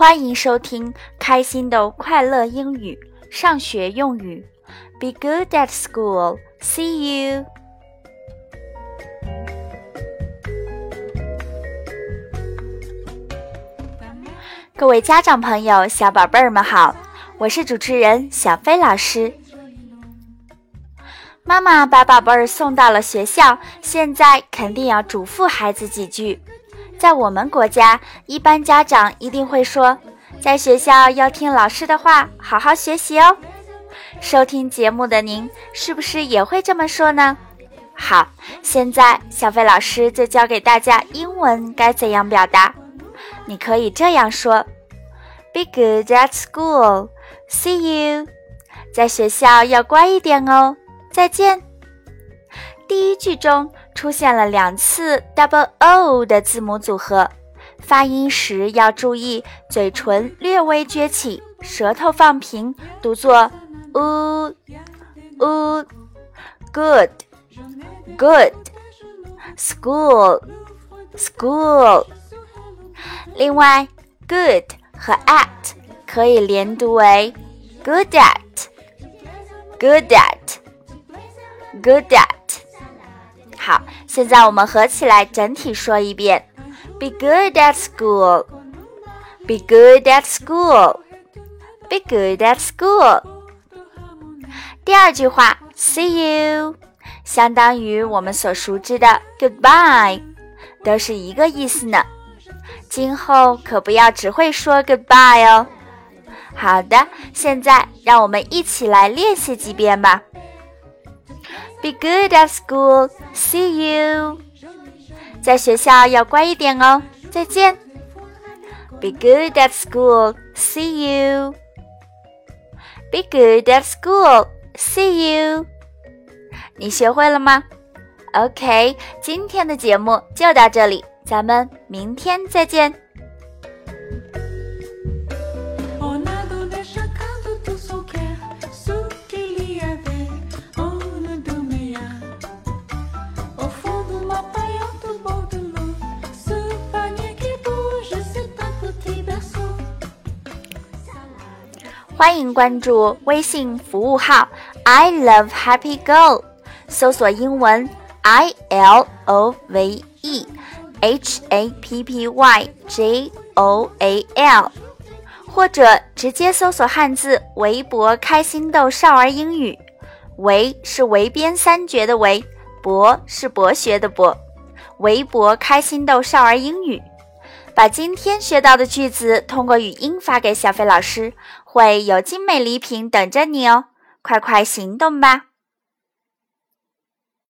欢迎收听开心的快乐英语上学用语。Be good at school. See you. 各位家长朋友、小宝贝儿们好，我是主持人小飞老师。妈妈把宝贝儿送到了学校，现在肯定要嘱咐孩子几句。在我们国家，一般家长一定会说，在学校要听老师的话，好好学习哦。收听节目的您，是不是也会这么说呢？好，现在小飞老师就教给大家英文该怎样表达。你可以这样说：Be good at school. See you. 在学校要乖一点哦。再见。第一句中。出现了两次 double o 的字母组合，发音时要注意嘴唇略微撅起，舌头放平，读作 u u good good school school。另外，good 和 at 可以连读为 good at good at good at。现在我们合起来整体说一遍：Be good at school. Be good at school. Be good at school. 第二句话，See you，相当于我们所熟知的 Goodbye，都是一个意思呢。今后可不要只会说 Goodbye 哦。好的，现在让我们一起来练习几遍吧。Be good at school. See you. 在学校要乖一点哦。再见。Be good at school. See you. Be good at school. See you. 你学会了吗？OK，今天的节目就到这里，咱们明天再见。欢迎关注微信服务号 "I love Happy Go"，搜索英文 "I L O V E H A P P Y J O A L"，或者直接搜索汉字“围博开心豆少儿英语”。围是围边三绝的围，博是博学的博。围博开心豆少儿英语。把今天学到的句子通过语音发给小飞老师，会有精美礼品等着你哦！快快行动吧！